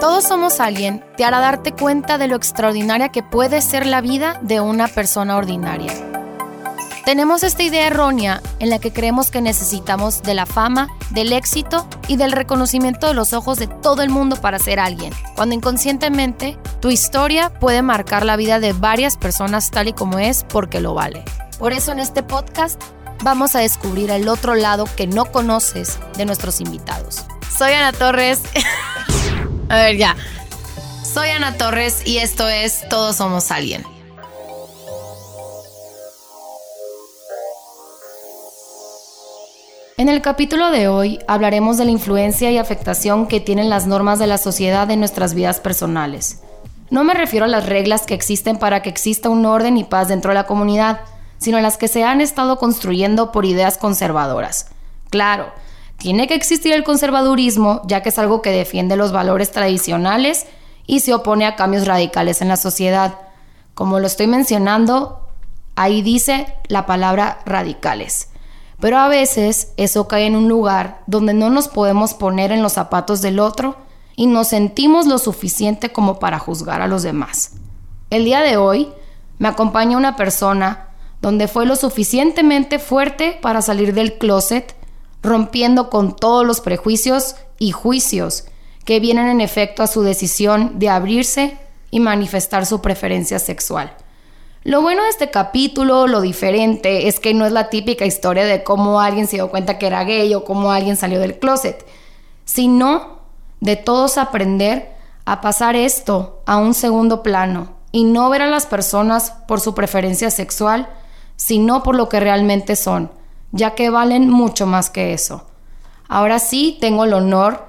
Todos somos alguien te hará darte cuenta de lo extraordinaria que puede ser la vida de una persona ordinaria. Tenemos esta idea errónea en la que creemos que necesitamos de la fama, del éxito y del reconocimiento de los ojos de todo el mundo para ser alguien, cuando inconscientemente tu historia puede marcar la vida de varias personas tal y como es porque lo vale. Por eso en este podcast vamos a descubrir el otro lado que no conoces de nuestros invitados. Soy Ana Torres. a ver, ya. Soy Ana Torres y esto es Todos Somos Alguien. En el capítulo de hoy hablaremos de la influencia y afectación que tienen las normas de la sociedad en nuestras vidas personales. No me refiero a las reglas que existen para que exista un orden y paz dentro de la comunidad, sino a las que se han estado construyendo por ideas conservadoras. Claro, tiene que existir el conservadurismo, ya que es algo que defiende los valores tradicionales y se opone a cambios radicales en la sociedad. Como lo estoy mencionando, ahí dice la palabra radicales. Pero a veces eso cae en un lugar donde no nos podemos poner en los zapatos del otro y nos sentimos lo suficiente como para juzgar a los demás. El día de hoy me acompaña una persona donde fue lo suficientemente fuerte para salir del closet, rompiendo con todos los prejuicios y juicios que vienen en efecto a su decisión de abrirse y manifestar su preferencia sexual. Lo bueno de este capítulo, lo diferente, es que no es la típica historia de cómo alguien se dio cuenta que era gay o cómo alguien salió del closet, sino de todos aprender a pasar esto a un segundo plano y no ver a las personas por su preferencia sexual, sino por lo que realmente son, ya que valen mucho más que eso. Ahora sí, tengo el honor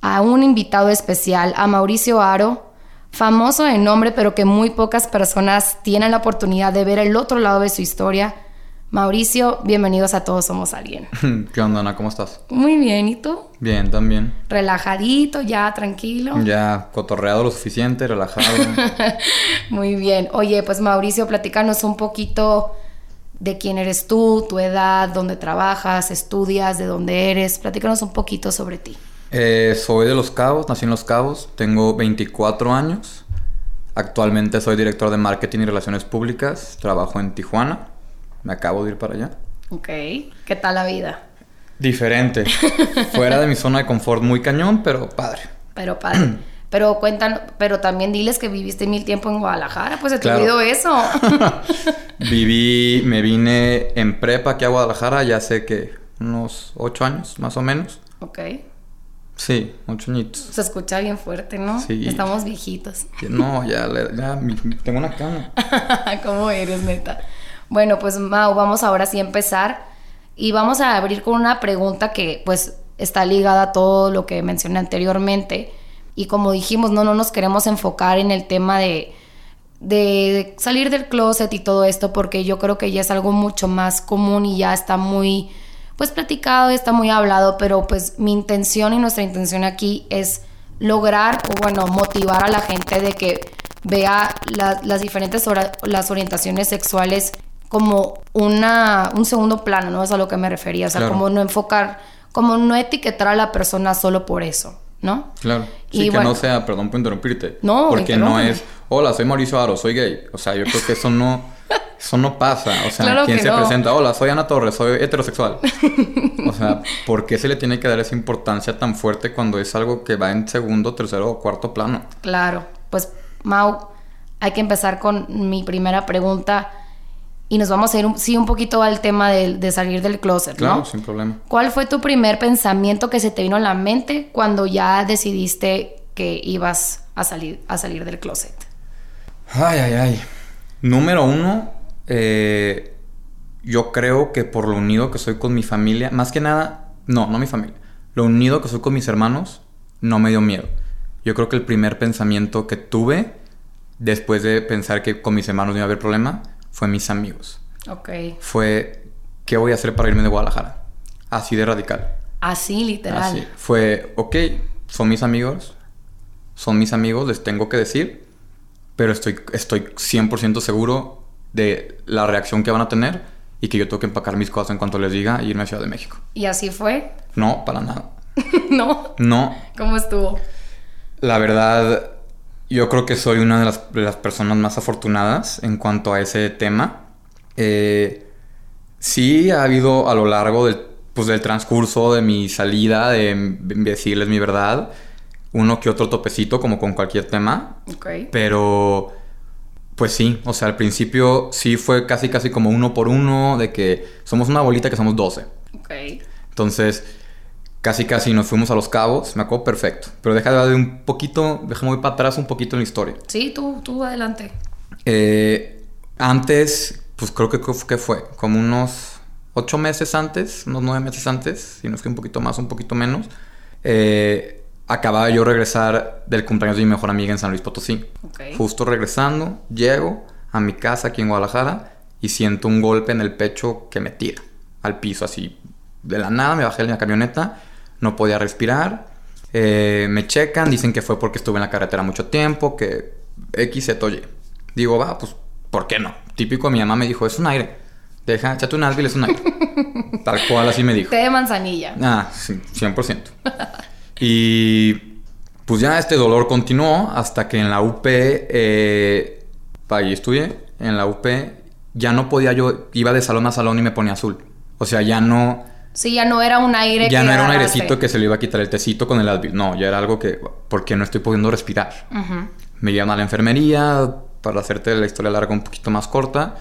a un invitado especial, a Mauricio Aro, famoso de nombre, pero que muy pocas personas tienen la oportunidad de ver el otro lado de su historia. Mauricio, bienvenidos a Todos Somos Alguien. ¿Qué onda, Ana? ¿Cómo estás? Muy bien, ¿y tú? Bien, también. Relajadito, ya, tranquilo. Ya, cotorreado lo suficiente, relajado. Muy bien. Oye, pues Mauricio, platícanos un poquito de quién eres tú, tu edad, dónde trabajas, estudias, de dónde eres. Platícanos un poquito sobre ti. Eh, soy de Los Cabos, nací en Los Cabos, tengo 24 años. Actualmente soy director de marketing y relaciones públicas, trabajo en Tijuana. Me acabo de ir para allá. Ok, ¿qué tal la vida? Diferente. Fuera de mi zona de confort, muy cañón, pero padre. Pero padre. pero cuentan, pero también diles que viviste mil tiempo en Guadalajara, pues se te olvidó eso. Viví, me vine en prepa aquí a Guadalajara, ya sé que unos ocho años, más o menos. Ok. Sí, ocho añitos. Se escucha bien fuerte, ¿no? Sí. Estamos viejitos. No, ya, ya tengo una cama. ¿Cómo eres, neta? Bueno, pues Mau, vamos ahora sí a empezar y vamos a abrir con una pregunta que pues está ligada a todo lo que mencioné anteriormente y como dijimos, no, no nos queremos enfocar en el tema de, de salir del closet y todo esto porque yo creo que ya es algo mucho más común y ya está muy pues platicado, está muy hablado, pero pues mi intención y nuestra intención aquí es lograr o bueno, motivar a la gente de que vea las diferentes las orientaciones sexuales como una, un segundo plano, ¿no? Es a lo que me refería, o sea, como no enfocar, como no etiquetar a la persona solo por eso, ¿no? Claro. Sí, y que no sea, perdón por interrumpirte. No, Porque no es, hola, soy Mauricio Aro, soy gay. O sea, yo creo que eso no... Eso no pasa. O sea, ¿quién se presenta? Hola, soy Ana Torres, soy heterosexual. o sea, ¿por qué se le tiene que dar esa importancia tan fuerte cuando es algo que va en segundo, tercero o cuarto plano? Claro. Pues, Mau, hay que empezar con mi primera pregunta. Y nos vamos a ir, sí, un poquito al tema de, salir del closet, ¿no? Claro, sin problema. ¿Cuál fue tu primer pensamiento que se te vino a la mente cuando ya decidiste que ibas a salir, a salir del closet? Ay, ay, ay. Número uno, eh, yo creo que por lo unido que soy con mi familia, más que nada, no, no mi familia, lo unido que soy con mis hermanos, no me dio miedo. Yo creo que el primer pensamiento que tuve, después de pensar que con mis hermanos no iba a haber problema, fue mis amigos. Ok. Fue, ¿qué voy a hacer para irme de Guadalajara? Así de radical. Así, literal. Así. Fue, ok, son mis amigos, son mis amigos, les tengo que decir, pero estoy, estoy 100% seguro de la reacción que van a tener y que yo tengo que empacar mis cosas en cuanto les diga y irme a Ciudad de México. ¿Y así fue? No, para nada. ¿No? No. ¿Cómo estuvo? La verdad, yo creo que soy una de las, de las personas más afortunadas en cuanto a ese tema. Eh, sí ha habido a lo largo del, pues, del transcurso de mi salida, de, decirles mi verdad, uno que otro topecito como con cualquier tema. Ok. Pero, pues sí, o sea, al principio sí fue casi casi como uno por uno, de que somos una bolita que somos 12. Ok. Entonces, casi casi nos fuimos a los cabos, me acuerdo perfecto. Pero deja de un poquito, déjame ir para atrás un poquito en la historia. Sí, tú, tú adelante. Eh, antes, pues creo que que fue como unos ocho meses antes, unos nueve meses antes, si no es que un poquito más, un poquito menos. eh, acababa yo regresar del cumpleaños de mi mejor amiga en San Luis Potosí. Ok. Justo regresando, llego a mi casa aquí en Guadalajara y siento un golpe en el pecho que me tira al piso así. De la nada me bajé de la camioneta, no podía respirar. eh, me checan, dicen que fue porque estuve en la carretera mucho tiempo, que X, Z, oye. Digo, va, pues, ¿por qué no? Típico, mi mamá me dijo, es un aire. Deja, échate un Advil, es un aire. Tal cual así me dijo. Té de manzanilla. Ah, sí, 100%. y pues ya este dolor continuó hasta que en la UP, eh, ahí estudié, en la UP ya no podía yo, iba de salón a salón y me ponía azul. O sea, ya no, Sí, ya no era un aire ya que no era un airecito que se le iba a quitar el tecito con el Advil. No, ya era algo que, porque no estoy pudiendo respirar. Me llevan a la enfermería, para hacerte la historia larga un poquito más corta,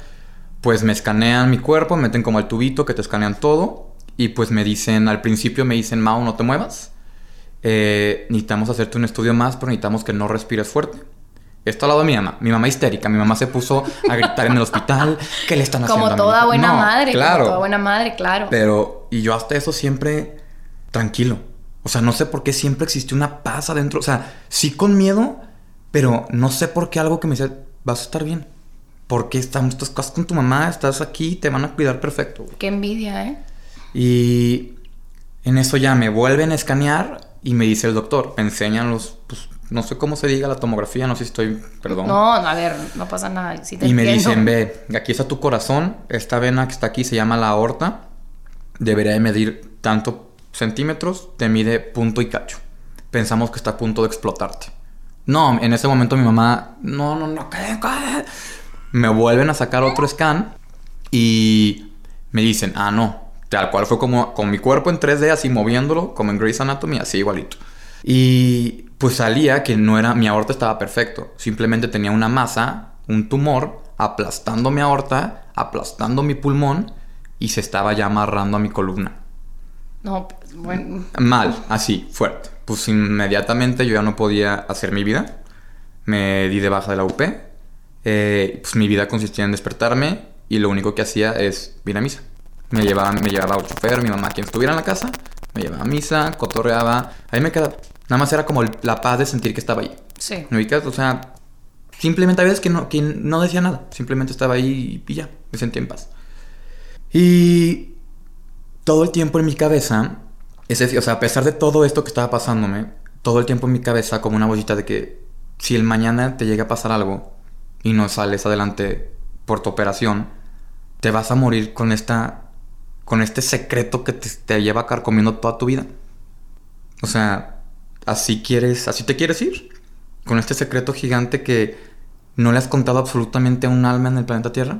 pues me escanean mi cuerpo, me meten como el tubito que te escanean todo y pues me dicen, al principio me dicen, Mau, no te muevas, Eh, necesitamos hacerte un estudio más, pero necesitamos que no respires fuerte. Esto al lado de mi mamá, mi mamá histérica, mi mamá se puso a gritar en el hospital, ¿qué le están haciendo? Como a mi toda hija?". buena No, madre, claro, como toda buena madre, claro. pero, y yo hasta eso siempre tranquilo. O sea, no sé por qué siempre existió una paz adentro. O sea, sí con miedo, pero no sé por qué algo que me dice, vas a estar bien. Porque estamos, estás con tu mamá, estás aquí, te van a cuidar perfecto. güey". Qué envidia, ¿eh? Y en eso ya me vuelven a escanear y me dice el doctor, me enseñan los, no sé cómo se diga la tomografía, no sé si estoy, perdón. No, a ver, no pasa nada. sí te Y me entiendo. dicen, ve, aquí está tu corazón, esta vena que está aquí se llama la aorta, debería de medir tanto centímetros, te mide punto y cacho. Pensamos que está a punto de explotarte. No, en ese momento mi mamá, no, no, no, ¿qué, qué? Me vuelven a sacar otro scan y me dicen, ah, no, tal cual fue como con mi cuerpo en 3D, así moviéndolo, como en Grey's Anatomy, así igualito. Y pues salía que no era, mi aorta estaba perfecto, simplemente tenía una masa, un tumor, aplastando mi aorta, aplastando mi pulmón y se estaba ya amarrando a mi columna. No, pues, bueno. Mal, así, fuerte. Pues inmediatamente yo ya no podía hacer mi vida. Me di de baja de la UP. Eh, pues mi vida consistía en despertarme y lo único que hacía es ir a misa. Me llevaba, me llevaba a chofer, mi mamá, quien estuviera en la casa, me llevaba a misa, cotorreaba. Ahí me quedaba. Nada más era como la paz de sentir que estaba ahí. Sí. ¿Me ubicas? O sea, simplemente a veces que no, que no decía nada. Simplemente estaba ahí y ya, me sentía en paz. Y todo el tiempo en mi cabeza, es decir, o sea, a pesar de todo esto que estaba pasándome, todo el tiempo en mi cabeza como una bolita de que si el mañana te llega a pasar algo y no sales adelante por tu operación, te vas a morir con esta con este secreto que te, te lleva carcomiendo toda tu vida. O sea, así quieres, así te quieres ir. Con este secreto gigante que no le has contado absolutamente a un alma en el planeta Tierra.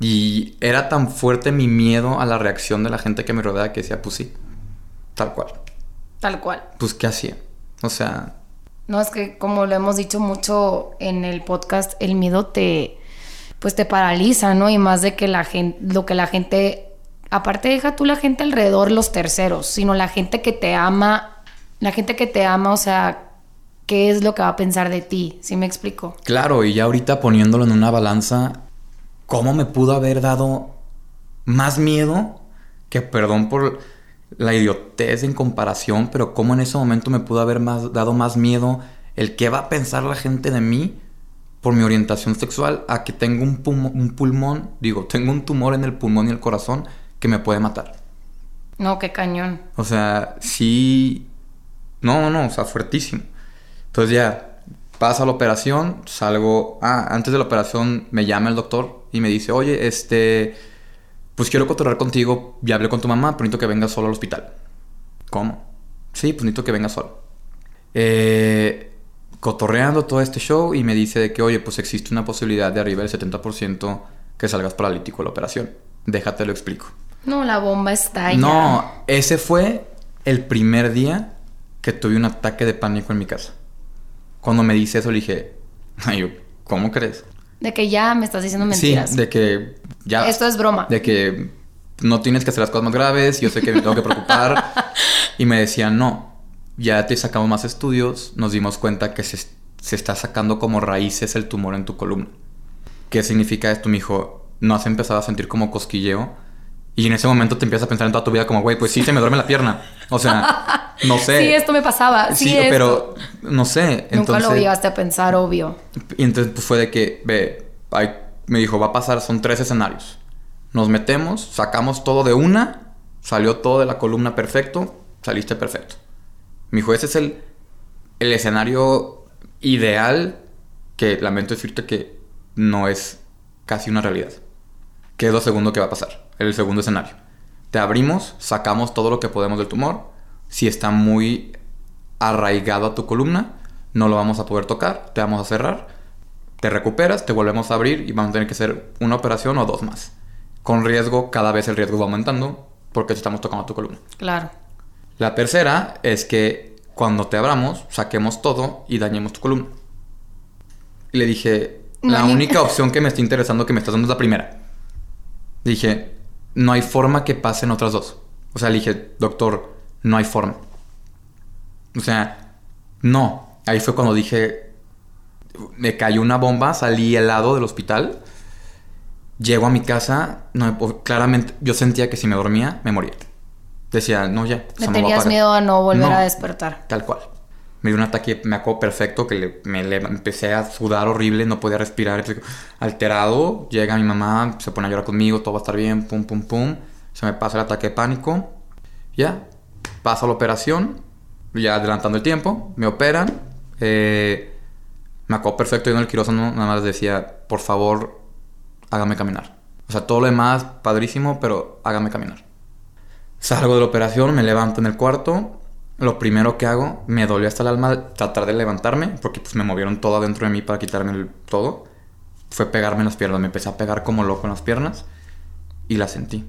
Y era tan fuerte mi miedo a la reacción de la gente que me rodea que decía, pues sí, tal cual. Tal cual. Pues ¿qué hacía? O sea, No, es que como lo hemos dicho mucho en el podcast, el miedo te, pues te paraliza, ¿no? Y más de que la gente, lo que la gente, aparte deja tú la gente alrededor, los terceros, sino la gente que te ama, la gente que te ama, o sea, ¿qué es lo que va a pensar de ti? ¿Sí me explico? claro, y ya ahorita poniéndolo en una balanza, ¿cómo me pudo haber dado más miedo que, perdón por la idiotez en comparación, pero cómo en ese momento me pudo haber más, dado más miedo el qué va a pensar la gente de mí por mi orientación sexual a que tengo un, un pulmón, digo, tengo un tumor en el pulmón y el corazón que me puede matar. No, qué cañón. O sea, sí. No, no, no, o sea, fuertísimo. Entonces ya pasa la operación, salgo. Ah, antes de la operación me llama el doctor y me dice, oye, este. Pues quiero cotorrear contigo. Ya hablé con tu mamá, pero necesito que vengas solo al hospital. ¿Cómo? Sí, pues necesito que vengas solo. Eh, cotorreando todo este show y me dice de que, oye, pues existe una posibilidad de arriba del 70% que salgas paralítico de la operación. Déjate lo explico. No, la bomba está ahí. No, ese fue el primer día que tuve un ataque de pánico en mi casa. Cuando me dice eso, le dije, ay, ¿cómo crees? De que ya me estás diciendo mentiras. Sí, de que ya. Esto es broma. De que no tienes que hacer las cosas más graves, yo sé que me tengo que preocupar. y me decían, no, ya te sacamos más estudios, nos dimos cuenta que se, se está sacando como raíces el tumor en tu columna. ¿Qué significa esto, mijo? ¿No has empezado a sentir como cosquilleo? Y en ese momento te empiezas a pensar en toda tu vida como, güey, pues sí, se me duerme la pierna. O sea, no sé. Sí, esto me pasaba. Sí, sí pero no sé. Nunca lo llegaste a pensar, obvio. Y entonces pues, fue de que, ve, me dijo, va a pasar, son tres escenarios. Nos metemos, sacamos todo de una, salió todo de la columna perfecto, saliste perfecto. Me dijo, ese es el, el escenario ideal que lamento decirte que no es casi una realidad. ¿Qué es lo segundo que va a pasar? El segundo escenario. Te abrimos, sacamos todo lo que podemos del tumor. Si está muy arraigado a tu columna, no lo vamos a poder tocar, te vamos a cerrar, te recuperas, te volvemos a abrir y vamos a tener que hacer una operación o dos más. Con riesgo, cada vez el riesgo va aumentando porque estamos tocando tu columna. Claro. La tercera es que cuando te abramos, saquemos todo y dañemos tu columna. Y le dije, la única opción que me está interesando que me estás dando es la primera. Dije, no hay forma que pasen otras dos. O sea, le dije, doctor, no hay forma. O sea, no. Ahí fue cuando dije, me cayó una bomba, salí helado del hospital. Llego a mi casa, no, claramente yo sentía que si me dormía, me moría. Decía, no, ya. ¿Me tenías miedo a no volver a despertar? Tal cual. Me dio un ataque, me acuerdo perfecto, que me, empecé a sudar horrible, no podía respirar, alterado. Llega mi mamá, se pone a llorar conmigo, todo va a estar bien, pum, pum, pum. Se me pasa el ataque de pánico. Ya, paso la operación, ya adelantando el tiempo, me operan. Eh, me acuerdo perfecto, yo en el quirófano nada más decía, por favor, hágame caminar. O sea, todo lo demás, padrísimo, pero hágame caminar. Salgo de la operación, me levanto en el cuarto lo primero que hago, me dolió hasta el alma tratar de levantarme, porque pues me movieron todo adentro de mí para quitarme el todo. Fue pegarme en las piernas, me empecé a pegar como loco en las piernas y la sentí.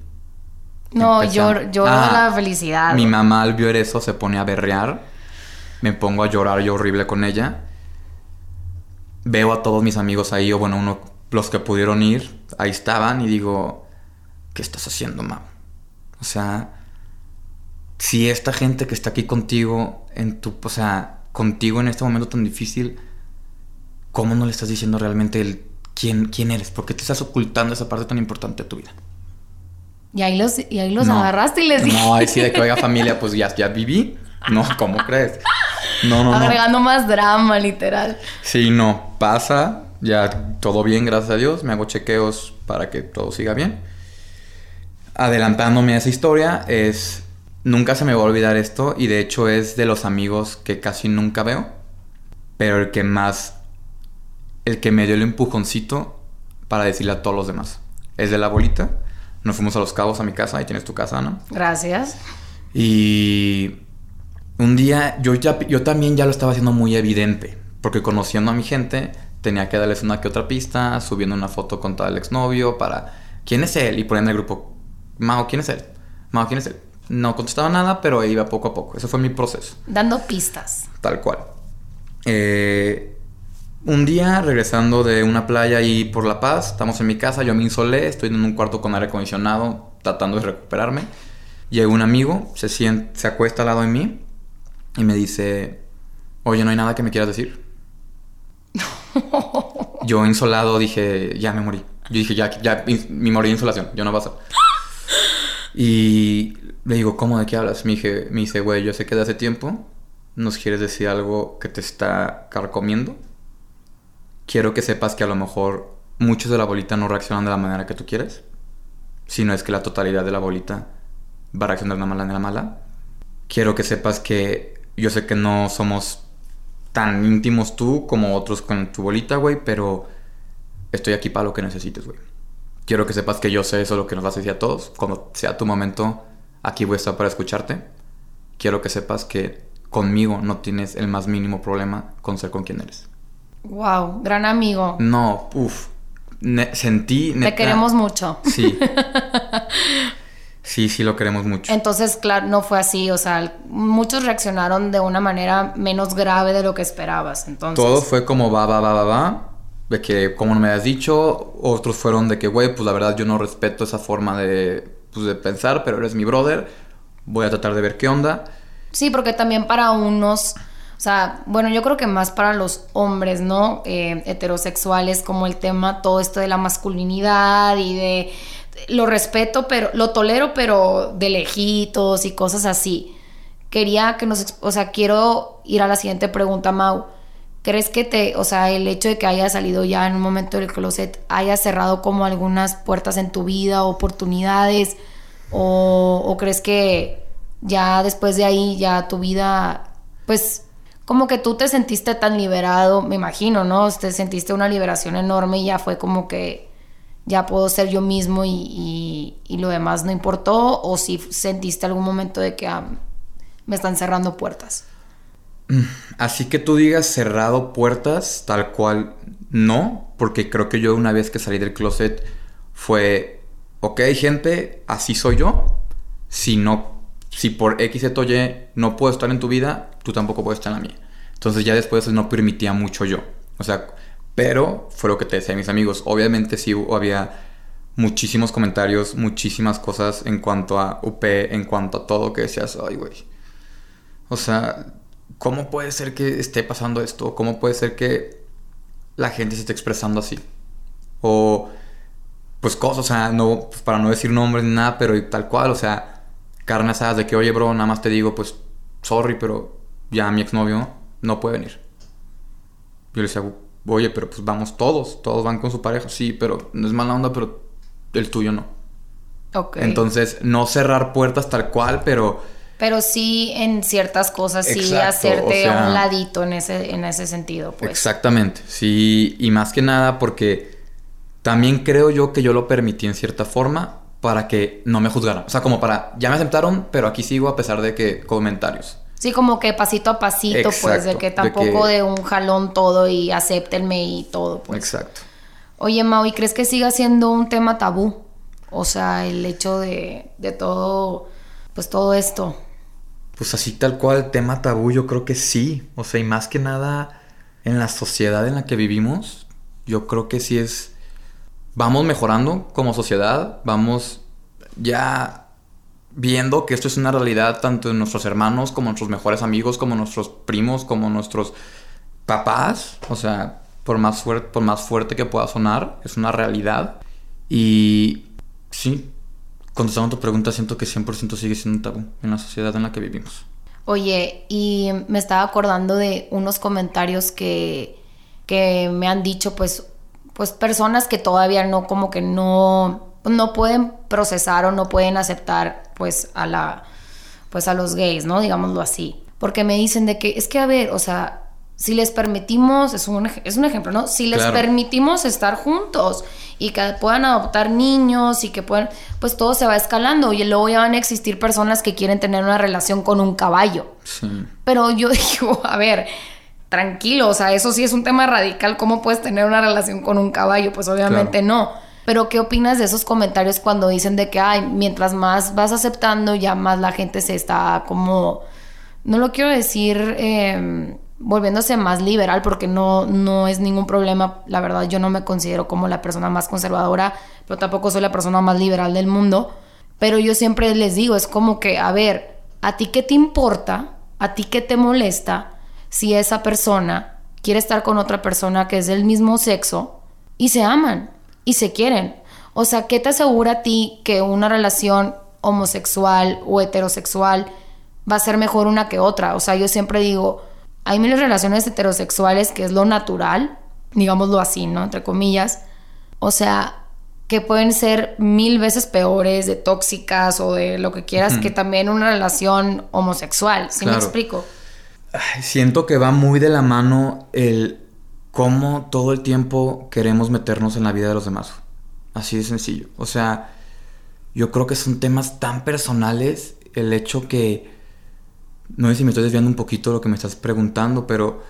No, yo lloro ah, la felicidad. Mi mamá al ver eso se pone a berrear. Me pongo a llorar yo horrible con ella. Veo a todos mis amigos ahí, o bueno, uno, los que pudieron ir, ahí estaban y digo, ¿qué estás haciendo, mamá? O sea, si esta gente que está aquí contigo, en tu, o sea, contigo en este momento tan difícil, ¿cómo no le estás diciendo realmente el quién, quién eres? ¿Por qué te estás ocultando esa parte tan importante de tu vida? Y ahí los, y ahí los agarraste y les dije. No, ahí sí de que oiga familia, pues ya, ya viví. No, ¿cómo crees? No, no, Agregando más drama, literal. Sí, no, pasa, ya todo bien, gracias a Dios. Me hago chequeos para que todo siga bien. Adelantándome a esa historia, es Nunca se me va a olvidar esto y de hecho es de los amigos que casi nunca veo, pero el que más, el que me dio el empujoncito para decirle a todos los demás. Es de la abuelita. Nos fuimos a Los Cabos a mi casa, ahí tienes tu casa, ¿no? Gracias. Y un día yo, ya, yo también ya lo estaba haciendo muy evidente, porque conociendo a mi gente tenía que darles una que otra pista, subiendo una foto con el exnovio para quién es él y poniendo en el grupo, Mao, ¿quién es él? Mao, ¿quién es él? No contestaba nada, pero iba poco a poco. Ese fue mi proceso. Dando pistas. Tal cual. Eh, un día, regresando de una playa ahí por La Paz, estamos en mi casa, yo me insolé, estoy en un cuarto con aire acondicionado, tratando de recuperarme. Llega un amigo, se, siente, se acuesta al lado de mí y me dice, oye, ¿no hay nada que me quieras decir? yo insolado dije, ya me morí. Yo dije, ya, ya, me morí de insolación, yo no pasa. Y le digo, ¿cómo de qué hablas? Me, dije, me dice, güey, yo sé que de hace tiempo nos quieres decir algo que te está carcomiendo. Quiero que sepas que a lo mejor muchos de la bolita no reaccionan de la manera que tú quieres. Sino es que la totalidad de la bolita va a reaccionar de una manera mala. Quiero que sepas que yo sé que no somos tan íntimos tú como otros con tu bolita, güey, pero estoy aquí para lo que necesites, güey. Quiero que sepas que yo sé eso lo que nos vas a decir a todos. Cuando sea tu momento, Aquí voy a estar para escucharte. Quiero que sepas que conmigo no tienes el más mínimo problema con ser con quien eres. Wow, gran amigo. No, uff. sentí. Te queremos mucho. Sí. Sí, sí lo queremos mucho. Entonces, claro, no fue así. O sea, muchos reaccionaron de una manera menos grave de lo que esperabas. Entonces. Todo fue como va, va, va, va, va. De que, como me has dicho, otros fueron de que, güey, pues la verdad yo no respeto esa forma de, pues, de pensar, pero eres mi brother. Voy a tratar de ver qué onda. Sí, porque también para unos. O sea, bueno, yo creo que más para los hombres, ¿no? Eh, heterosexuales, como el tema, todo esto de la masculinidad y de lo respeto, pero lo tolero, pero de lejitos y cosas así. Quería que nos, o sea, quiero ir a la siguiente pregunta, Mau. ¿Crees que te, o sea, el hecho de que haya salido ya en un momento del closet haya cerrado como algunas puertas en tu vida, oportunidades? ¿O, o crees que ya después de ahí, ya tu vida, pues como que tú te sentiste tan liberado, me imagino, ¿no? Te sentiste una liberación enorme y ya fue como que ya puedo ser yo mismo y, lo demás no importó? ¿O si sentiste algún momento de que ah, me están cerrando puertas? Mm, así que tú digas cerrado puertas, tal cual no, porque creo que yo una vez que salí del closet fue, ok gente, así soy yo, si no, si por X, o Y no puedo estar en tu vida, tú tampoco puedes estar en la mía. Entonces ya después no permitía mucho yo. O sea, pero fue lo que te decía mis amigos. Obviamente sí había muchísimos comentarios, muchísimas cosas en cuanto a UP, en cuanto a todo que decías, ay, güey. O sea, ¿cómo puede ser que esté pasando esto? ¿Cómo puede ser que la gente se esté expresando así? O, pues cosas, o sea, no, pues, para no decir nombres ni nada, pero tal cual, o sea, carne asadas de que, oye, bro, nada más te digo, pues, sorry, pero ya mi exnovio no puede venir. Yo le decía, oye, pero pues vamos todos, todos van con su pareja, sí, pero no es mala onda, pero el tuyo no. Ok. Entonces, no cerrar puertas tal cual, pero... Pero sí en ciertas cosas, sí hacerte a un ladito en ese, en ese sentido, pues. Exactamente, sí, y más que nada porque también creo yo que yo lo permití en cierta forma para que no me juzgaran. O sea, como para, ya me aceptaron, pero aquí sigo a pesar de que comentarios. Sí, como que pasito a pasito, pues, de que tampoco de, un jalón todo y acéptenme y todo, pues. Exacto. Oye, Mau, ¿y crees que siga siendo un tema tabú? O sea, el hecho de, de todo, pues todo esto. Pues así tal cual, tema tabú, yo creo que sí. O sea, y más que nada en la sociedad en la que vivimos, yo creo que sí es... Vamos mejorando como sociedad, vamos ya viendo que esto es una realidad tanto en nuestros hermanos como nuestros mejores amigos, como nuestros primos, como nuestros papás. O sea, por más, por más fuerte que pueda sonar, es una realidad. Y sí, contestando tu pregunta, siento que 100% sigue siendo un tabú en la sociedad en la que vivimos. Oye, y me estaba acordando de unos comentarios que, que me han dicho, pues, pues personas que todavía no, como que no no pueden procesar o no pueden aceptar pues a la pues a los gays, ¿no? Digámoslo así. Porque me dicen de que es que a ver, o sea, si les permitimos, es un, es un ejemplo, ¿no? Si les permitimos estar juntos y que puedan adoptar niños y que puedan, pues todo se va escalando y luego ya van a existir personas que quieren tener una relación con un caballo. Pero yo digo, a ver, tranquilo, o sea, eso sí es un tema radical, ¿cómo puedes tener una relación con un caballo? Pues obviamente no. Pero ¿qué opinas de esos comentarios cuando dicen de que, ay, mientras más vas aceptando, ya más la gente se está como, no lo quiero decir em, volviéndose más liberal, porque no, no es ningún problema, la verdad yo no me considero como la persona más conservadora, pero tampoco soy la persona más liberal del mundo. Pero yo siempre les digo, es como que, a ver, ¿a ti qué te importa? ¿A ti qué te molesta si esa persona quiere estar con otra persona que es del mismo sexo y se aman? y se quieren. O sea, ¿qué te asegura a ti que una relación homosexual o heterosexual va a ser mejor una que otra? O sea, yo siempre digo, hay miles de relaciones heterosexuales que es lo natural, digámoslo así, ¿no? Entre comillas. O sea, que pueden ser mil veces peores, de tóxicas o de lo que quieras, que también una relación homosexual. ¿Sí me explico? siento que va muy de la mano el cómo todo el tiempo queremos meternos en la vida de los demás. Así de sencillo. O sea, yo creo que son temas tan personales el hecho que no sé si me estoy desviando un poquito de lo que me estás preguntando, pero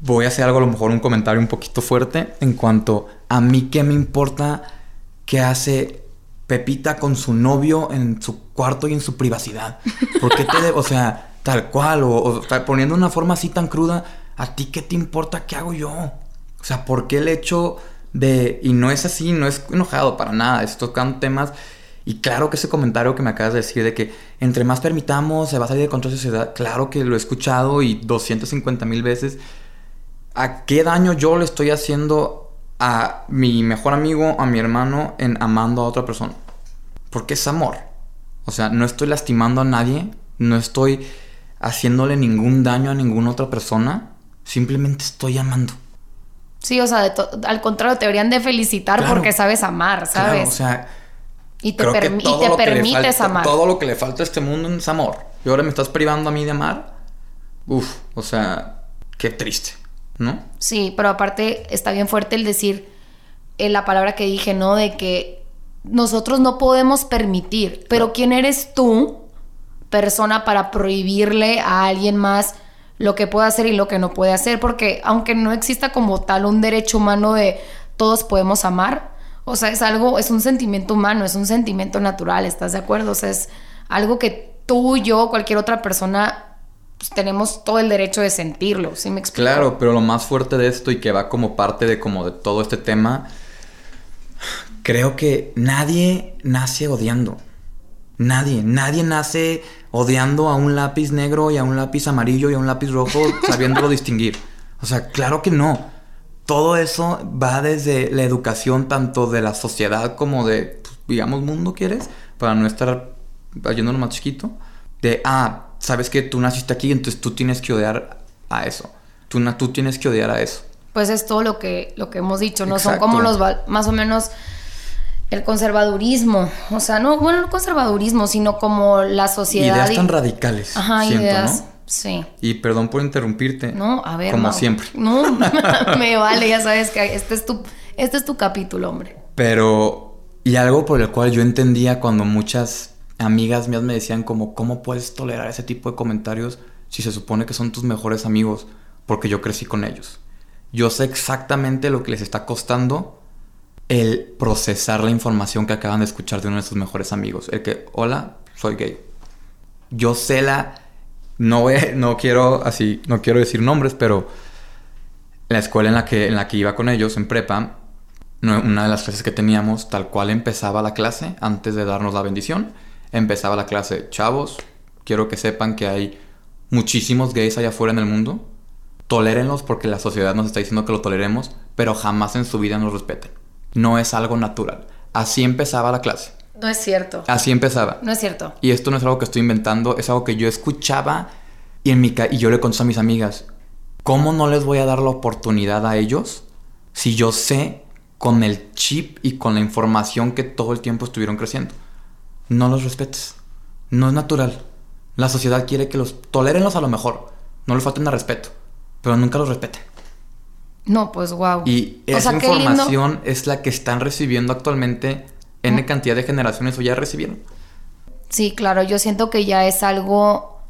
voy a hacer algo, a lo mejor un comentario un poquito fuerte en cuanto a mí qué me importa qué hace Pepita con su novio en su cuarto y en su privacidad. ¿Por qué te o sea, tal cual, o, o poniendo una forma así tan cruda, ¿a ti qué te importa qué hago yo? O sea, ¿por qué el hecho de, y no es así, no es enojado para nada, es tocando temas y claro que ese comentario que me acabas de decir de que entre más permitamos se va a salir de control sociedad, claro que lo he escuchado y 250 mil veces. ¿A qué daño yo le estoy haciendo a mi mejor amigo, a mi hermano, en amando a otra persona? Porque es amor. O sea, no estoy lastimando a nadie, no estoy haciéndole ningún daño a ninguna otra persona, simplemente estoy amando. Sí, o sea, al contrario, te deberían de felicitar porque sabes amar, ¿sabes? o sea, y te, permites amar. Todo lo que le falta a este mundo es amor. Y ahora me estás privando a mí de amar. Uf, o sea, qué triste, ¿no? Sí, pero aparte está bien fuerte el decir eh, la palabra que dije, ¿no? De que nosotros no podemos permitir. Pero ¿quién eres tú, persona, para prohibirle a alguien más lo que puede hacer y lo que no puede hacer? Porque aunque no exista como tal un derecho humano de todos podemos amar, o sea, es algo, es un sentimiento humano, es un sentimiento natural, ¿estás de acuerdo? O sea, es algo que tú, yo, cualquier otra persona pues, tenemos todo el derecho de sentirlo, ¿sí me explico? Claro, pero lo más fuerte de esto y que va como parte de como de todo este tema, creo que nadie nace odiando. Nadie, nadie nace odiando a un lápiz negro y a un lápiz amarillo y a un lápiz rojo sabiéndolo distinguir. O sea, claro que no todo eso va desde la educación tanto de la sociedad como de, pues, digamos, mundo, ¿quieres? Para no estar yéndonos más chiquito. De, ah, sabes que tú naciste aquí, entonces tú tienes que odiar a eso. Tú, tú tienes que odiar a eso. Pues es todo lo que, lo que hemos dicho, ¿no? Son como los, más o menos, el conservadurismo. O sea, no, bueno, el conservadurismo, sino como la sociedad. Ideas tan radicales. Ajá, ideas. Sí. Y perdón por interrumpirte. No, a ver. Como siempre. No, me vale, ya sabes que este es tu, este es tu capítulo, hombre. Pero, y algo por el cual yo entendía cuando muchas amigas mías me decían como, ¿cómo puedes tolerar ese tipo de comentarios si se supone que son tus mejores amigos? Porque yo crecí con ellos. Yo sé exactamente lo que les está costando el procesar la información que acaban de escuchar de uno de sus mejores amigos. El que, hola, soy gay. Yo sé la no, quiero decir nombres, pero la escuela en la que, en la que iba con ellos, en prepa, una de las clases que teníamos, tal cual empezaba la clase, antes de darnos la bendición, empezaba la clase, chavos, quiero que sepan que hay muchísimos gays allá afuera en el mundo, tolérenlos porque la sociedad nos está diciendo que lo toleremos, pero jamás en su vida nos respeten. No es algo natural. Así empezaba la clase. No es cierto. Así empezaba. No es cierto. Y esto no es algo que estoy inventando, es algo que yo escuchaba y, en mi y yo le conté a mis amigas, ¿cómo no les voy a dar la oportunidad a ellos si yo sé con el chip y con la información que todo el tiempo estuvieron creciendo? No los respetes. No es natural. La sociedad quiere que los tolerenlos a lo mejor. No les falten a respeto, pero nunca los respeten. No, pues wow. Y esa información es la que están recibiendo actualmente N cantidad de generaciones o ya recibieron. Sí, claro, yo siento que ya es algo,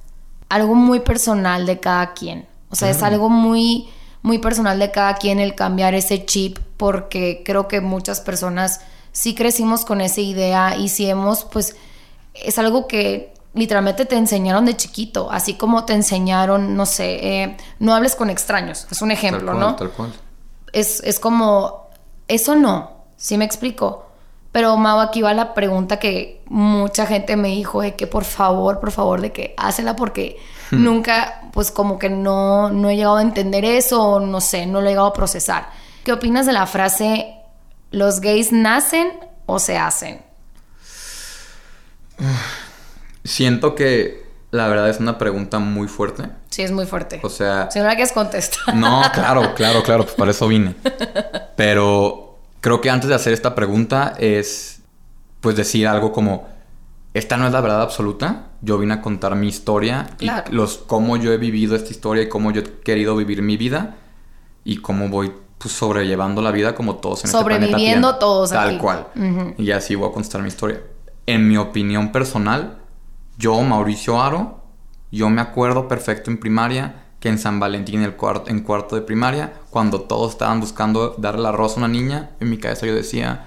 algo muy personal de cada quien. O sea, es algo muy, muy personal de cada quien el cambiar ese chip, porque creo que muchas personas sí crecimos con esa idea y si hemos, pues, es algo que literalmente te enseñaron de chiquito, así como te enseñaron, no sé, eh, no hables con extraños, es un ejemplo, ¿no? Tal cual. Es, es como, eso no, ¿sí me explico? Pero Mau, aquí va la pregunta que mucha gente me dijo de que por favor, por favor, de que hácela porque hmm. nunca, pues como que no, no he llegado a entender eso o no sé, no lo he llegado a procesar. ¿Qué opinas de la frase, los gays nacen o se hacen? Siento que la verdad es una pregunta muy fuerte. Sí, es muy fuerte. O sea... Si no la quieres contestar. No, claro, claro, claro, pues para eso vine. Pero creo que antes de hacer esta pregunta es pues decir algo como esta no es la verdad absoluta. Yo vine a contar mi historia y los cómo yo he vivido esta historia y cómo yo he querido vivir mi vida y cómo voy pues, sobrellevando la vida como todos en este planeta Sobreviviendo todos Tal cual. Y así voy a contar mi historia. En mi opinión personal, yo, Mauricio Aro, Yo me acuerdo perfecto en primaria que en San Valentín, el cuarto, en cuarto de primaria, cuando todos estaban buscando darle la rosa a una niña, en mi cabeza yo decía,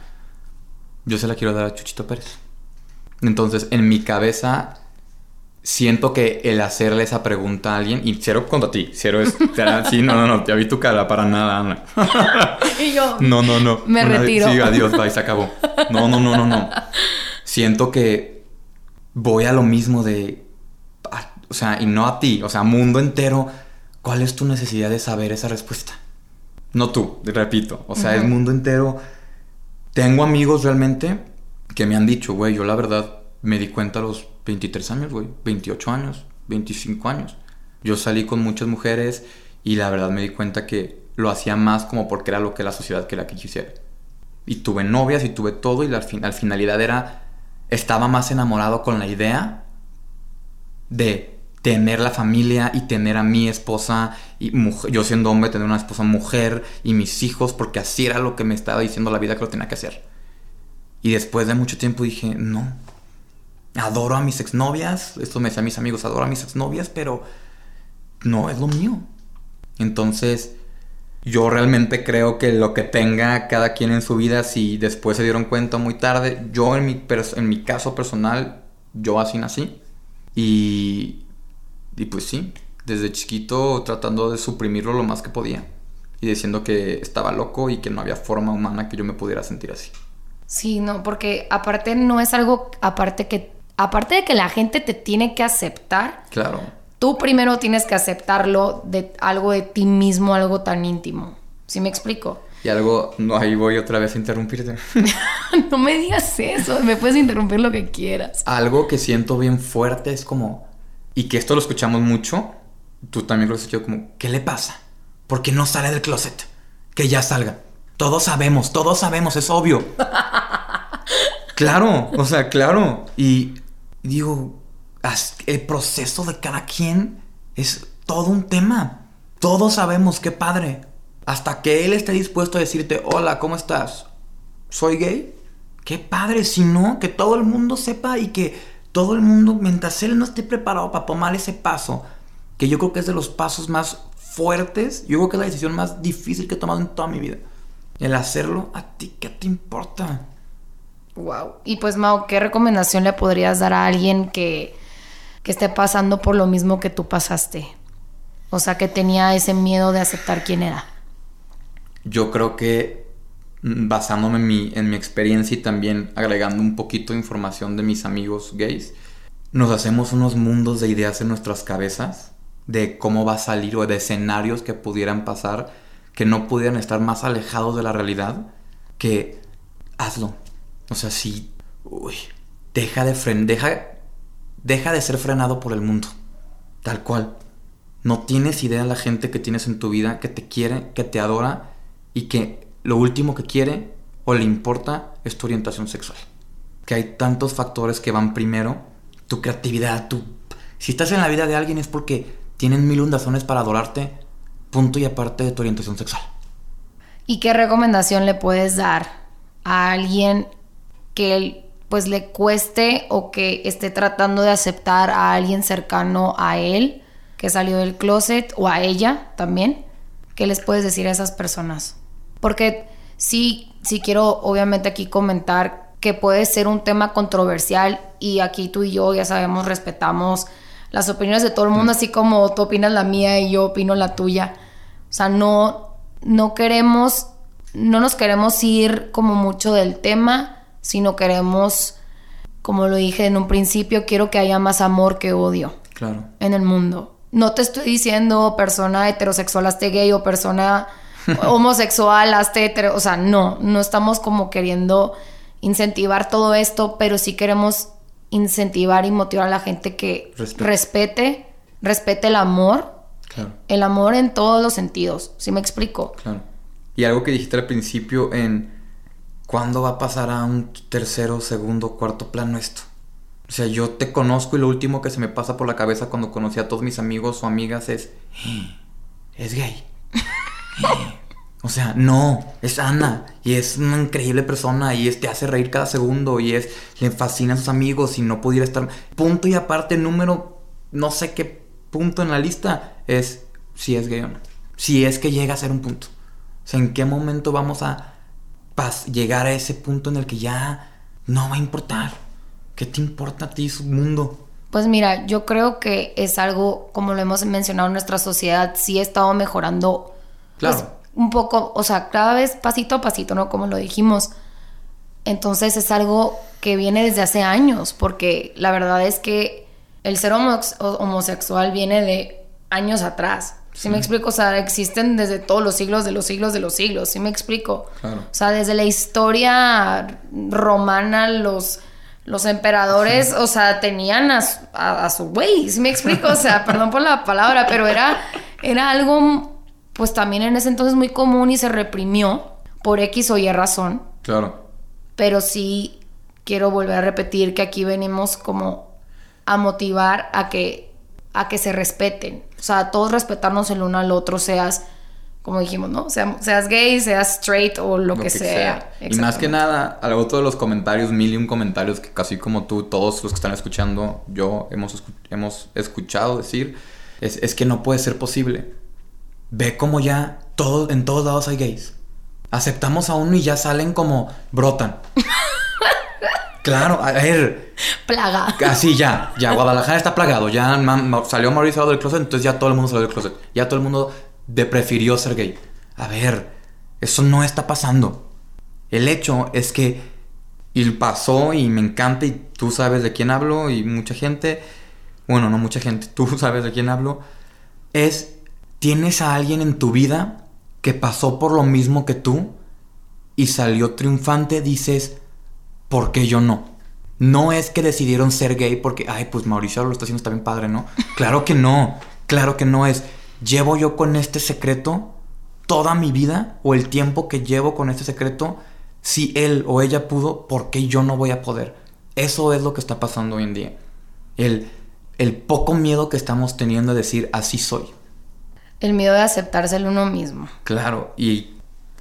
yo se la quiero dar a Chuchito Pérez. Entonces, en mi cabeza, siento que el hacerle esa pregunta a alguien, y cero contra ti, cero es, sí, no, no, no, te vi tu cara para nada, Ana. y yo, no, no, no. Me retiro. Sí, adiós, bye, se acabó. No, no, no, no, no. Siento que voy a lo mismo de, o sea, y no a ti, o sea, mundo entero, ¿cuál es tu necesidad de saber esa respuesta? No tú, repito, o sea, el mundo entero. Tengo amigos realmente que me han dicho, güey, yo la verdad me di cuenta a los 23 años, güey, 28 años, 25 años. Yo salí con muchas mujeres y la verdad me di cuenta que lo hacía más como porque era lo que la sociedad quería que quisiera. Y tuve novias y tuve todo y la, fin finalidad era, estaba más enamorado con la idea de tener la familia y tener a mi esposa y yo siendo hombre tener una esposa mujer y mis hijos porque así era lo que me estaba diciendo la vida que lo tenía que hacer. Y después de mucho tiempo dije, no, adoro a mis exnovias, esto me decían mis amigos, adoro a mis exnovias, pero no es lo mío. Entonces, yo realmente creo que lo que tenga cada quien en su vida, si después se dieron cuenta muy tarde, yo en mi, en mi caso personal, yo así nací. Y, y pues sí, desde chiquito tratando de suprimirlo lo más que podía. Y diciendo que estaba loco y que no había forma humana que yo me pudiera sentir así. Sí, no, porque aparte no es algo, aparte que, aparte de que la gente te tiene que aceptar. Claro. Tú primero tienes que aceptarlo de algo de ti mismo, algo tan íntimo. ¿Sí me explico? Y algo, no, ahí voy otra vez a interrumpirte. no me digas eso, me puedes interrumpir lo que quieras. Algo que siento bien fuerte es como, y que esto lo escuchamos mucho, tú también lo has escuchado como, ¿qué le pasa? ¿Por qué no sale del closet? Que ya salga. Todos sabemos, todos sabemos, es obvio. claro, o sea, claro. Y digo, el proceso de cada quien es todo un tema. Todos sabemos, qué padre. Hasta que él esté dispuesto a decirte, hola, ¿cómo estás? ¿Soy gay? Qué padre, si no, que todo el mundo sepa y que todo el mundo, mientras él no esté preparado para tomar ese paso, que yo creo que es de los pasos más fuertes, yo creo que es la decisión más difícil que he tomado en toda mi vida. El hacerlo, ¿a ti qué te importa? Wow. Y pues, Mao, ¿qué recomendación le podrías dar a alguien que, que esté pasando por lo mismo que tú pasaste? O sea, que tenía ese miedo de aceptar quién era. Yo creo que basándome en mi, en mi experiencia y también agregando un poquito de información de mis amigos gays, nos hacemos unos mundos de ideas en nuestras cabezas de cómo va a salir o de escenarios que pudieran pasar que no pudieran estar más alejados de la realidad, que hazlo. O sea, sí, uy, deja de fren deja de ser frenado por el mundo, tal cual. No tienes idea de la gente que tienes en tu vida, que te quiere, que te adora y que lo último que quiere o le importa es tu orientación sexual. Que hay tantos factores que van primero, tu creatividad, tu... Si estás en la vida de alguien es porque tienen mil razones para adorarte, punto y aparte de tu orientación sexual. ¿Y qué recomendación le puedes dar a alguien que pues le cueste o que esté tratando de aceptar a alguien cercano a él que salió del closet o a ella también? ¿Qué les puedes decir a esas personas? Porque sí, sí quiero obviamente aquí comentar que puede ser un tema controversial y aquí tú y yo ya sabemos, respetamos las opiniones de todo el mundo, mm. así como tú opinas la mía y yo opino la tuya. O sea, no, no queremos, no nos queremos ir como mucho del tema, sino queremos, como lo dije en un principio, quiero que haya más amor que odio. Claro. En el mundo. No te estoy diciendo persona heterosexual, hazte gay o persona homosexual, hazte hetero. O sea, no, no estamos como queriendo incentivar todo esto, pero sí queremos incentivar y motivar a la gente que respete, respete el amor el amor en todos los sentidos, ¿sí me explico? Claro. Y algo que dijiste al principio en cuándo va a pasar a un tercero, segundo, cuarto plano esto. O sea, yo te conozco y lo último que se me pasa por la cabeza cuando conocí a todos mis amigos o amigas es, eh, es gay. O sea, no, es Ana y es una increíble persona y es, te hace reír cada segundo y es, le fascina a sus amigos y no pudiera estar... Punto y aparte, número no sé qué punto en la lista es si es gay o no. Si es que llega a ser un punto. O sea, ¿en qué momento vamos a llegar a ese punto en el que ya no va a importar? ¿Qué te importa a ti su mundo? Pues mira, yo creo que es algo, como lo hemos mencionado en nuestra sociedad, sí ha estado mejorando. Pues, claro. un poco, o sea, cada vez pasito a pasito, ¿no? Como lo dijimos. Entonces es algo que viene desde hace años, porque la verdad es que el ser homosexual viene de años atrás. ¿Sí, me explico? O sea, existen desde todos los siglos de los siglos de los siglos. ¿Sí me explico? Claro. O sea, desde la historia romana, los, los emperadores, o sea, tenían a, su güey. ¿Sí me explico? O sea, perdón por la palabra, pero era, era algo, pues también en ese entonces muy común y se reprimió por X o Y razón. Claro. Pero sí quiero volver a repetir que aquí venimos como a motivar a que, a que se respeten. O sea, todos respetarnos el uno al otro, seas, como dijimos, ¿no? seas gay, seas straight o lo, que, sea. Y más que nada, algo de los comentarios, mil y un comentarios que casi como tú, todos los que están escuchando, yo hemos, hemos escuchado decir, es, es que no puede ser posible. Ve como ya todo, en todos lados hay gays. Aceptamos a uno y ya salen como brotan. Claro, a ver. Plaga. Así ya, ya, Guadalajara está plagado. Ya salió Mauricio del closet, entonces ya todo el mundo salió del closet. Ya todo el mundo de prefirió ser gay. A ver, eso no está pasando. El hecho es que y pasó y me encanta y tú sabes de quién hablo y mucha gente, bueno, no mucha gente, tú sabes de quién hablo, es tienes a alguien en tu vida que pasó por lo mismo que tú y salió triunfante, dices, ¿por qué yo no? No es que decidieron ser gay porque, ay, pues Mauricio lo está haciendo, está bien padre, ¿no? Claro que no, claro que no es. ¿Llevo yo con este secreto toda mi vida o el tiempo que llevo con este secreto? Si él o ella pudo, ¿por qué yo no voy a poder? Eso es lo que está pasando hoy en día. El, el poco miedo que estamos teniendo de decir, así soy. El miedo de aceptarse el uno mismo. Claro, y,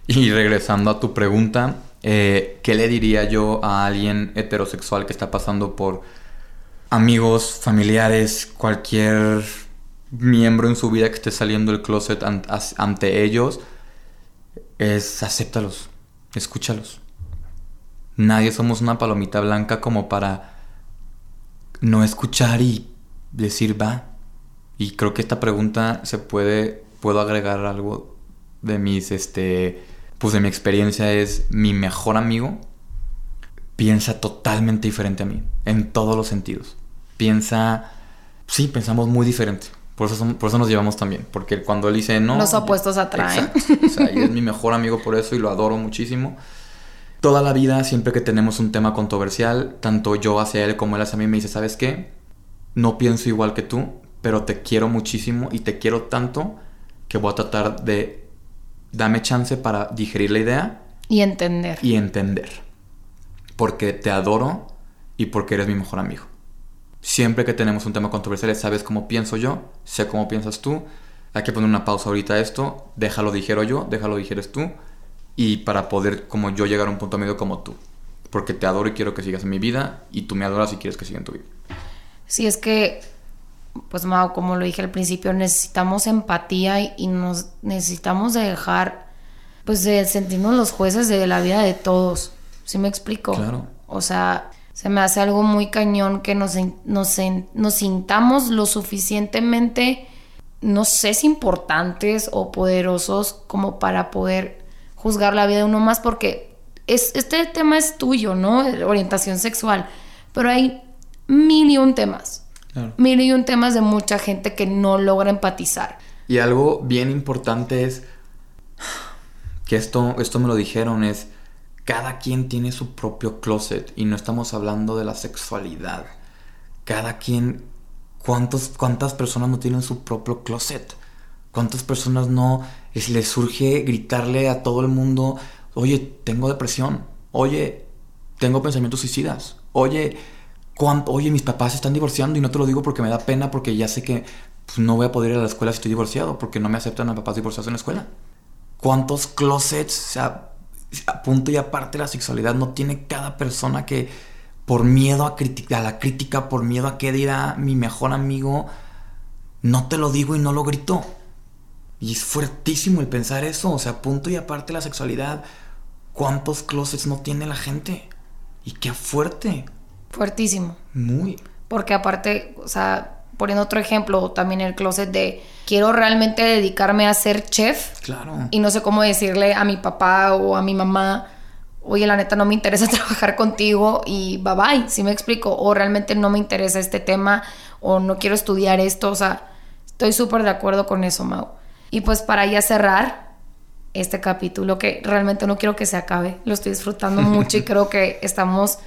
y regresando a tu pregunta, eh, ¿qué le diría yo a alguien heterosexual que está pasando por amigos, familiares, cualquier miembro en su vida que esté saliendo del closet ante ellos? Es acéptalos, escúchalos. Nadie somos una palomita blanca como para no escuchar y decir va. Y creo que esta pregunta se puede, puedo agregar algo de mis, este, pues de mi experiencia es mi mejor amigo piensa totalmente diferente a mí, en todos los sentidos. Piensa, sí, pensamos muy diferente. Por eso, por eso nos llevamos también, porque cuando él dice no... Los opuestos atraen. O sea, es mi mejor amigo por eso y lo adoro muchísimo. Toda la vida, siempre que tenemos un tema controversial, tanto yo hacia él como él hacia mí, me dice, ¿sabes qué? No pienso igual que tú, pero te quiero muchísimo y te quiero tanto que voy a tratar de dame chance para digerir la idea. Y entender. Y entender. Porque te adoro y porque eres mi mejor amigo. Siempre que tenemos un tema controversial, sabes cómo pienso yo, sé cómo piensas tú. Hay que poner una pausa ahorita a esto, déjalo dijero yo, déjalo digeres tú. Y para poder, como yo, llegar a un punto medio como tú. Porque te adoro y quiero que sigas en mi vida y tú me adoras y quieres que siga en tu vida. Sí, es que pues como lo dije al principio, necesitamos empatía y nos necesitamos dejar, pues de sentirnos los jueces de la vida de todos. ¿Sí me explico? Claro. O sea, se me hace algo muy cañón que nos, nos, nos sintamos lo suficientemente, no sé si importantes o poderosos como para poder juzgar la vida de uno más, porque es, este tema es tuyo, ¿no? Orientación sexual. Pero hay mil y un temas Mil y un temas de mucha gente que no logra empatizar. Y algo bien importante es que esto, esto me lo dijeron, es cada quien tiene su propio closet y no estamos hablando de la sexualidad. Cada quien, ¿cuántos, ¿cuántas personas no tienen su propio closet? ¿Cuántas personas no les surge gritarle a todo el mundo, oye, tengo depresión, oye, tengo pensamientos suicidas, oye, oye, mis papás se están divorciando y no te lo digo porque me da pena, porque ya sé que pues, no voy a poder ir a la escuela si estoy divorciado, porque no me aceptan a papás divorciados en la escuela. ¿Cuántos closets, a, punto y aparte la sexualidad, no tiene cada persona que por miedo a, a la crítica, por miedo a qué dirá mi mejor amigo, no te lo digo y no lo grito. Y es fuertísimo el pensar eso, o sea, punto y aparte la sexualidad. ¿Cuántos closets no tiene la gente? Y qué fuerte. Fuertísimo. Muy. Porque aparte, o sea, poniendo otro ejemplo, también el closet de quiero realmente dedicarme a ser chef. Claro. Y no sé cómo decirle a mi papá o a mi mamá, oye, la neta no me interesa trabajar contigo y bye bye, si me explico. O realmente no me interesa este tema o no quiero estudiar esto. O sea, estoy súper de acuerdo con eso, Mau. Y pues para ya cerrar este capítulo, que realmente no quiero que se acabe, lo estoy disfrutando mucho y creo que estamos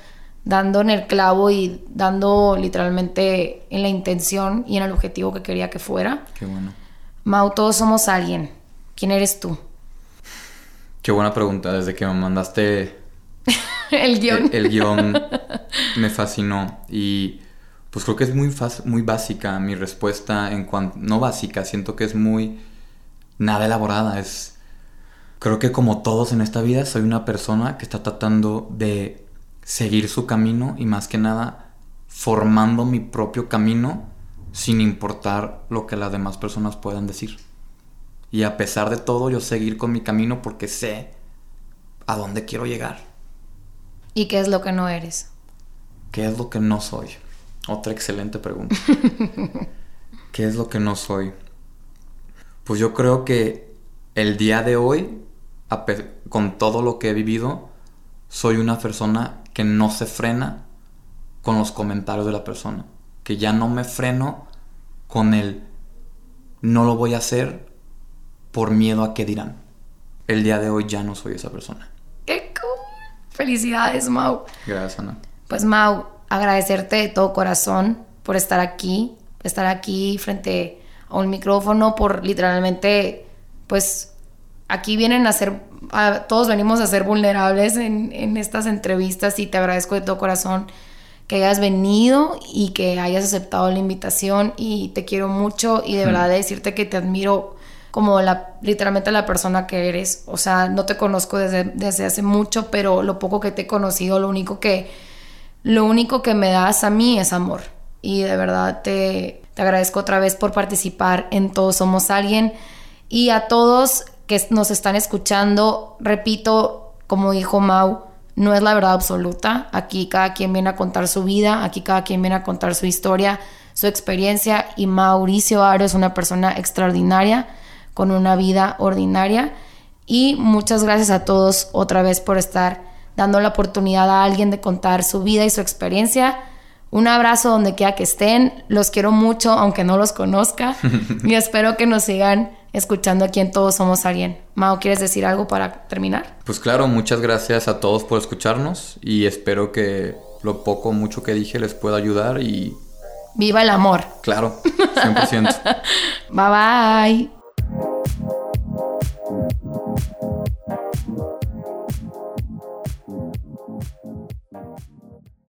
dando en el clavo y dando literalmente en la intención y en el objetivo que quería que fuera. Qué bueno. Mau, todos somos alguien. ¿Quién eres tú? Qué buena pregunta. Desde que me mandaste el guion. El, guion me fascinó. Y pues creo que es muy, muy básica mi respuesta en cuanto... No básica, siento que es muy... Nada elaborada. Es... Creo que como todos en esta vida, soy una persona que está tratando de seguir su camino y más que nada formando mi propio camino sin importar lo que las demás personas puedan decir. Y a pesar de todo, yo seguir con mi camino porque sé a dónde quiero llegar. ¿Y qué es lo que no eres? ¿Qué es lo que no soy? Otra excelente pregunta. ¿Qué es lo que no soy? Pues yo creo que el día de hoy, con todo lo que he vivido, soy una persona que no se frena con los comentarios de la persona. Que ya no me freno con el no lo voy a hacer por miedo a qué dirán. El día de hoy ya no soy esa persona. ¡Qué cool! Felicidades, Mau. Gracias, Ana. Pues, Mau, agradecerte de todo corazón por estar aquí, estar aquí frente a un micrófono, por literalmente, pues, aquí vienen a todos venimos a ser vulnerables en, estas entrevistas y te agradezco de todo corazón que hayas venido y que hayas aceptado la invitación y te quiero mucho y de verdad decirte que te admiro como la, literalmente la persona que eres. O sea, no te conozco desde, desde hace mucho, pero lo poco que te he conocido, lo único que, lo único que me das a mí es amor. Y de verdad te, te agradezco otra vez por participar en Todos Somos Alguien. Y a todos que nos están escuchando, repito, como dijo Mau, no es la verdad absoluta. Aquí cada quien viene a contar su vida, aquí cada quien viene a contar su historia, su experiencia y Mauricio Aro es una persona extraordinaria con una vida ordinaria. Y muchas gracias a todos otra vez por estar dando la oportunidad a alguien de contar su vida y su experiencia. Un abrazo donde quiera que estén. Los quiero mucho, aunque no los conozca. y espero que nos sigan escuchando aquí en Todos Somos Alguien. Mao, ¿quieres decir algo para terminar? Pues claro, muchas gracias a todos por escucharnos y espero que lo poco o mucho que dije les pueda ayudar y... ¡Viva el amor! Claro, 100%. bye bye.